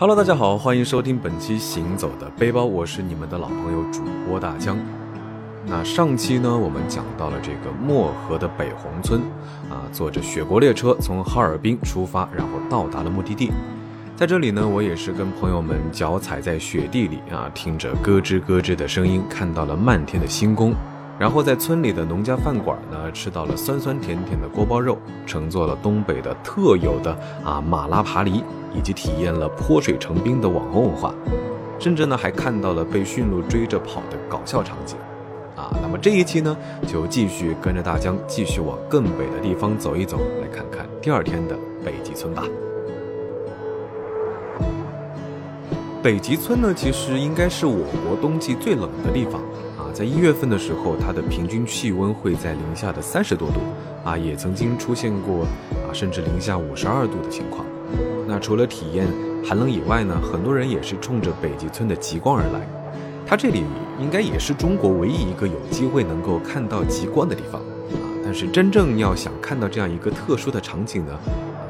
Hello，大家好，欢迎收听本期《行走的背包》，我是你们的老朋友主播大江。那上期呢，我们讲到了这个漠河的北红村，啊，坐着雪国列车从哈尔滨出发，然后到达了目的地。在这里呢，我也是跟朋友们脚踩在雪地里啊，听着咯吱咯吱的声音，看到了漫天的星空。然后在村里的农家饭馆呢，吃到了酸酸甜甜的锅包肉，乘坐了东北的特有的啊马拉爬犁。以及体验了泼水成冰的网红文化，甚至呢还看到了被驯鹿追着跑的搞笑场景，啊，那么这一期呢就继续跟着大江继续往更北的地方走一走，来看看第二天的北极村吧。北极村呢其实应该是我国冬季最冷的地方啊，在一月份的时候，它的平均气温会在零下的三十多度，啊，也曾经出现过啊甚至零下五十二度的情况。那除了体验寒冷以外呢，很多人也是冲着北极村的极光而来。它这里应该也是中国唯一一个有机会能够看到极光的地方啊。但是真正要想看到这样一个特殊的场景呢，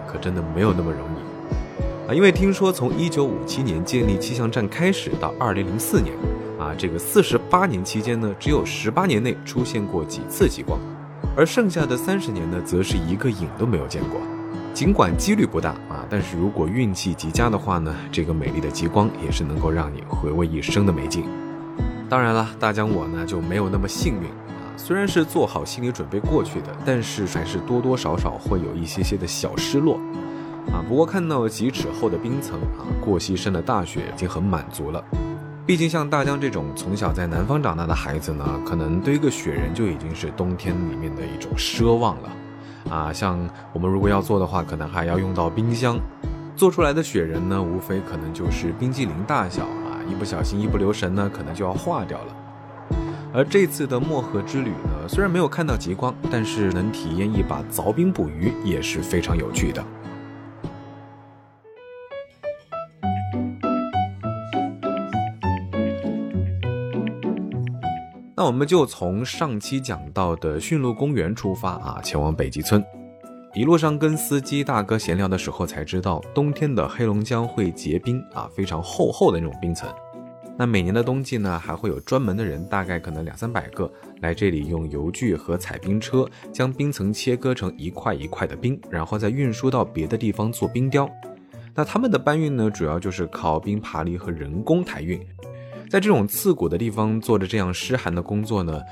可真的没有那么容易啊。因为听说从1957年建立气象站开始到2004年啊，这个48年期间呢，只有18年内出现过几次极光，而剩下的30年呢，则是一个影都没有见过。尽管几率不大啊，但是如果运气极佳的话呢，这个美丽的极光也是能够让你回味一生的美景。当然了，大江我呢就没有那么幸运啊，虽然是做好心理准备过去的，但是还是多多少少会有一些些的小失落啊。不过看到几尺厚的冰层啊，过膝深的大雪已经很满足了。毕竟像大江这种从小在南方长大的孩子呢，可能堆个雪人就已经是冬天里面的一种奢望了。啊，像我们如果要做的话，可能还要用到冰箱做出来的雪人呢，无非可能就是冰激凌大小啊，一不小心一不留神呢，可能就要化掉了。而这次的漠河之旅呢，虽然没有看到极光，但是能体验一把凿冰捕鱼也是非常有趣的。那我们就从上期讲到的驯鹿公园出发啊，前往北极村。一路上跟司机大哥闲聊的时候，才知道冬天的黑龙江会结冰啊，非常厚厚的那种冰层。那每年的冬季呢，还会有专门的人，大概可能两三百个，来这里用油锯和踩冰车将冰层切割成一块一块的冰，然后再运输到别的地方做冰雕。那他们的搬运呢，主要就是靠冰爬犁和人工抬运。在这种刺骨的地方做着这样湿寒的工作呢，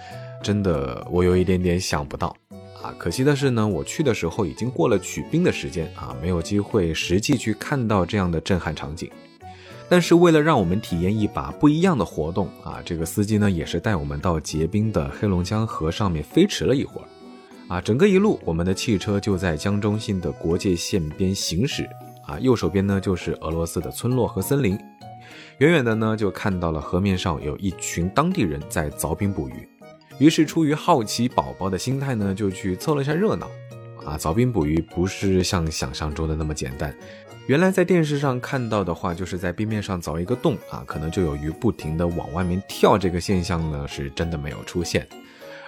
真的我有一点点想不到啊！可惜的是呢，我去的时候已经过了取冰的时间啊，没有机会实际去看到这样的震撼场景。但是为了让我们体验一把不一样的活动啊，这个司机呢也是带我们到结冰的黑龙江河上面飞驰了一会儿啊。整个一路，我们的汽车就在江中心的国界线边行驶啊，右手边呢就是俄罗斯的村落和森林。远远的呢，就看到了河面上有一群当地人在凿冰捕鱼，于是出于好奇宝宝的心态呢，就去凑了一下热闹。啊，凿冰捕鱼不是像想象中的那么简单。原来在电视上看到的话，就是在冰面上凿一个洞啊，可能就有鱼不停的往外面跳。这个现象呢，是真的没有出现，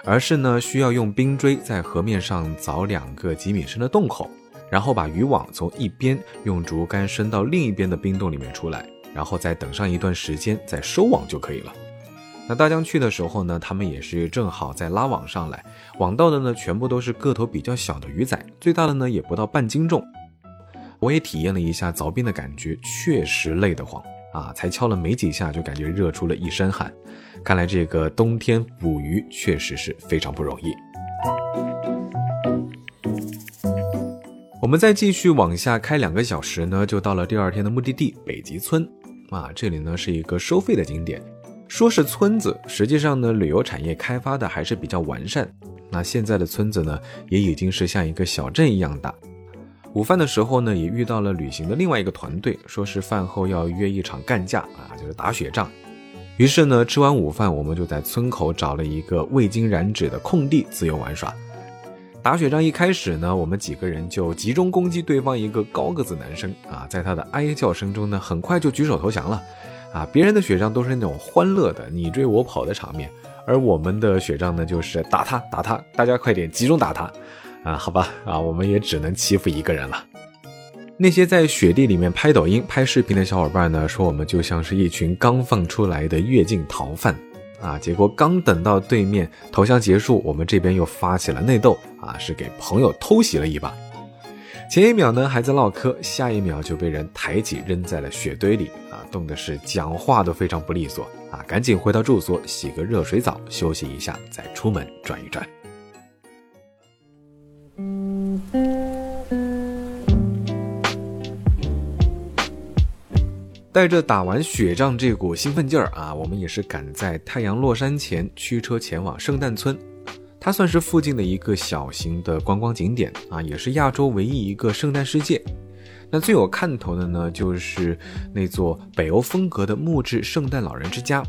而是呢，需要用冰锥在河面上凿两个几米深的洞口，然后把渔网从一边用竹竿伸到另一边的冰洞里面出来。然后再等上一段时间，再收网就可以了。那大江去的时候呢，他们也是正好在拉网上来，网到的呢全部都是个头比较小的鱼仔，最大的呢也不到半斤重。我也体验了一下凿冰的感觉，确实累得慌啊！才敲了没几下，就感觉热出了一身汗。看来这个冬天捕鱼确实是非常不容易。我们再继续往下开两个小时呢，就到了第二天的目的地北极村。啊，这里呢是一个收费的景点，说是村子，实际上呢旅游产业开发的还是比较完善。那现在的村子呢也已经是像一个小镇一样大。午饭的时候呢也遇到了旅行的另外一个团队，说是饭后要约一场干架啊，就是打雪仗。于是呢吃完午饭，我们就在村口找了一个未经染指的空地自由玩耍。打雪仗一开始呢，我们几个人就集中攻击对方一个高个子男生啊，在他的哀叫声中呢，很快就举手投降了，啊，别人的雪仗都是那种欢乐的你追我跑的场面，而我们的雪仗呢，就是打他打他，大家快点集中打他，啊，好吧，啊，我们也只能欺负一个人了。那些在雪地里面拍抖音、拍视频的小伙伴呢，说我们就像是一群刚放出来的越境逃犯啊！结果刚等到对面投降结束，我们这边又发起了内斗啊，是给朋友偷袭了一把。前一秒呢还在唠嗑，下一秒就被人抬起扔在了雪堆里啊，冻的是讲话都非常不利索啊！赶紧回到住所洗个热水澡休息一下，再出门转一转。带着打完雪仗这股兴奋劲儿啊，我们也是赶在太阳落山前驱车前往圣诞村。它算是附近的一个小型的观光景点啊，也是亚洲唯一一个圣诞世界。那最有看头的呢，就是那座北欧风格的木质圣诞老人之家，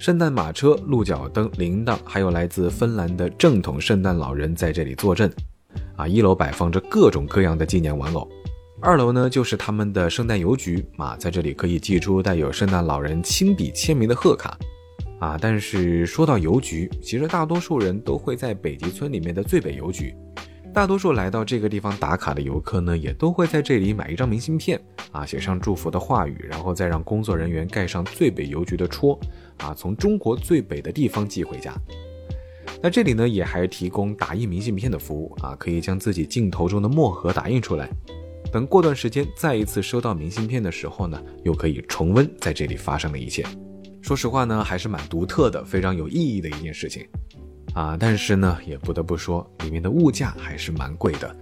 圣诞马车、鹿角灯、铃铛，还有来自芬兰的正统圣诞老人在这里坐镇。啊，一楼摆放着各种各样的纪念玩偶。二楼呢，就是他们的圣诞邮局啊，在这里可以寄出带有圣诞老人亲笔签名的贺卡，啊，但是说到邮局，其实大多数人都会在北极村里面的最北邮局。大多数来到这个地方打卡的游客呢，也都会在这里买一张明信片，啊，写上祝福的话语，然后再让工作人员盖上最北邮局的戳，啊，从中国最北的地方寄回家。那这里呢，也还提供打印明信片的服务，啊，可以将自己镜头中的墨盒打印出来。等过段时间再一次收到明信片的时候呢，又可以重温在这里发生的一切。说实话呢，还是蛮独特的，非常有意义的一件事情啊。但是呢，也不得不说，里面的物价还是蛮贵的。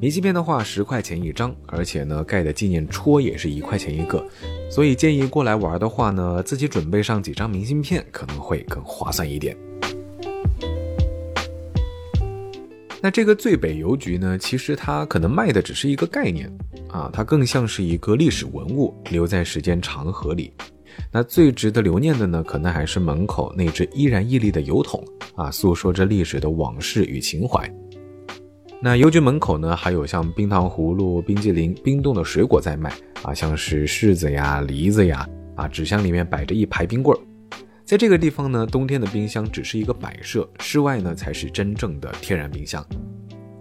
明信片的话，十块钱一张，而且呢，盖的纪念戳也是一块钱一个。所以建议过来玩的话呢，自己准备上几张明信片，可能会更划算一点。那这个最北邮局呢，其实它可能卖的只是一个概念啊，它更像是一个历史文物，留在时间长河里。那最值得留念的呢，可能还是门口那只依然屹立的邮筒啊，诉说着历史的往事与情怀。那邮局门口呢，还有像冰糖葫芦、冰激凌、冰冻的水果在卖啊，像是柿子呀、梨子呀，啊，纸箱里面摆着一排冰棍儿。在这个地方呢，冬天的冰箱只是一个摆设，室外呢才是真正的天然冰箱。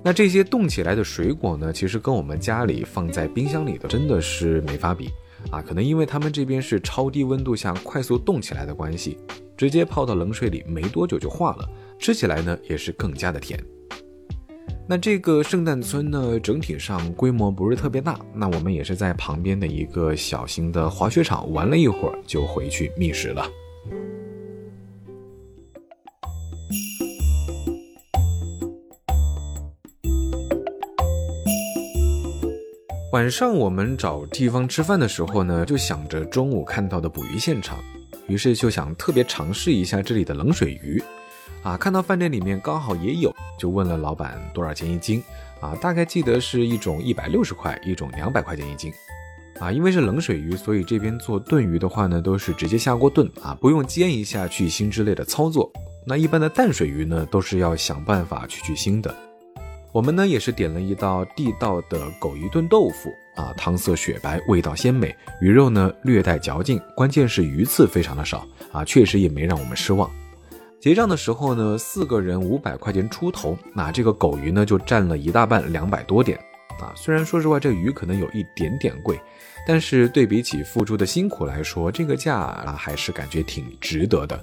那这些冻起来的水果呢，其实跟我们家里放在冰箱里的真的是没法比啊！可能因为他们这边是超低温度下快速冻起来的关系，直接泡到冷水里没多久就化了，吃起来呢也是更加的甜。那这个圣诞村呢，整体上规模不是特别大，那我们也是在旁边的一个小型的滑雪场玩了一会儿，就回去觅食了。晚上我们找地方吃饭的时候呢，就想着中午看到的捕鱼现场，于是就想特别尝试一下这里的冷水鱼，啊，看到饭店里面刚好也有，就问了老板多少钱一斤，啊，大概记得是一种一百六十块，一种两百块钱一斤，啊，因为是冷水鱼，所以这边做炖鱼的话呢，都是直接下锅炖，啊，不用煎一下去腥之类的操作。那一般的淡水鱼呢，都是要想办法去去腥的。我们呢也是点了一道地道的狗鱼炖豆腐啊，汤色雪白，味道鲜美，鱼肉呢略带嚼劲，关键是鱼刺非常的少啊，确实也没让我们失望。结账的时候呢，四个人五百块钱出头，那这个狗鱼呢就占了一大半，两百多点啊。虽然说实话这鱼可能有一点点贵，但是对比起付出的辛苦来说，这个价啊还是感觉挺值得的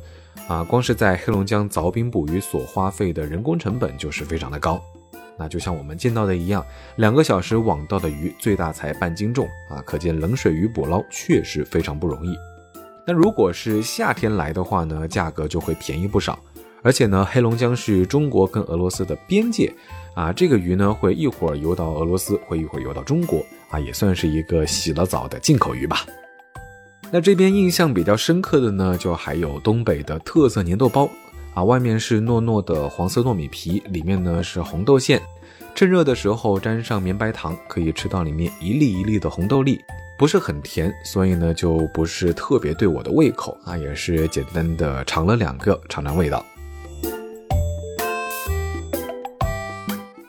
啊。光是在黑龙江凿冰捕鱼所花费的人工成本就是非常的高。那就像我们见到的一样，两个小时网到的鱼最大才半斤重啊，可见冷水鱼捕捞确实非常不容易。那如果是夏天来的话呢，价格就会便宜不少。而且呢，黑龙江是中国跟俄罗斯的边界啊，这个鱼呢会一会儿游到俄罗斯，会一会儿游到中国啊，也算是一个洗了澡的进口鱼吧。那这边印象比较深刻的呢，就还有东北的特色粘豆包。啊，外面是糯糯的黄色糯米皮，里面呢是红豆馅。趁热的时候沾上绵白糖，可以吃到里面一粒一粒的红豆粒，不是很甜，所以呢就不是特别对我的胃口啊。也是简单的尝了两个，尝尝味道。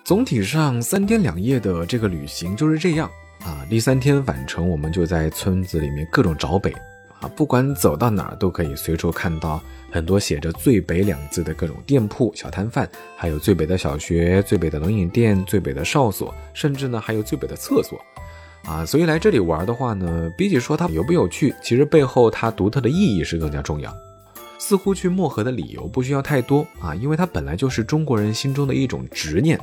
总体上三天两夜的这个旅行就是这样啊。第三天返程，我们就在村子里面各种找北啊，不管走到哪儿都可以随处看到。很多写着“最北”两字的各种店铺、小摊贩，还有最北的小学、最北的冷饮店、最北的哨所，甚至呢还有最北的厕所，啊，所以来这里玩的话呢，比起说它有不有趣，其实背后它独特的意义是更加重要。似乎去漠河的理由不需要太多啊，因为它本来就是中国人心中的一种执念。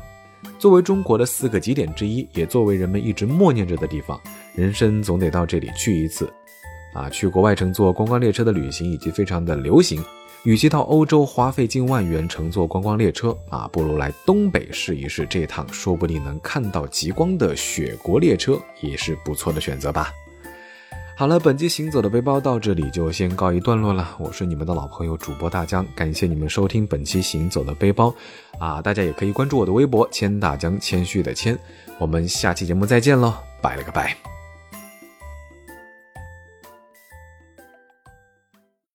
作为中国的四个极点之一，也作为人们一直默念着的地方，人生总得到这里去一次。啊，去国外乘坐观光列车的旅行已经非常的流行。与其到欧洲花费近万元乘坐观光列车啊，不如来东北试一试这趟说不定能看到极光的雪国列车，也是不错的选择吧。好了，本期行走的背包到这里就先告一段落了。我是你们的老朋友主播大江，感谢你们收听本期行走的背包啊，大家也可以关注我的微博千大江，谦虚的谦。我们下期节目再见喽，拜了个拜。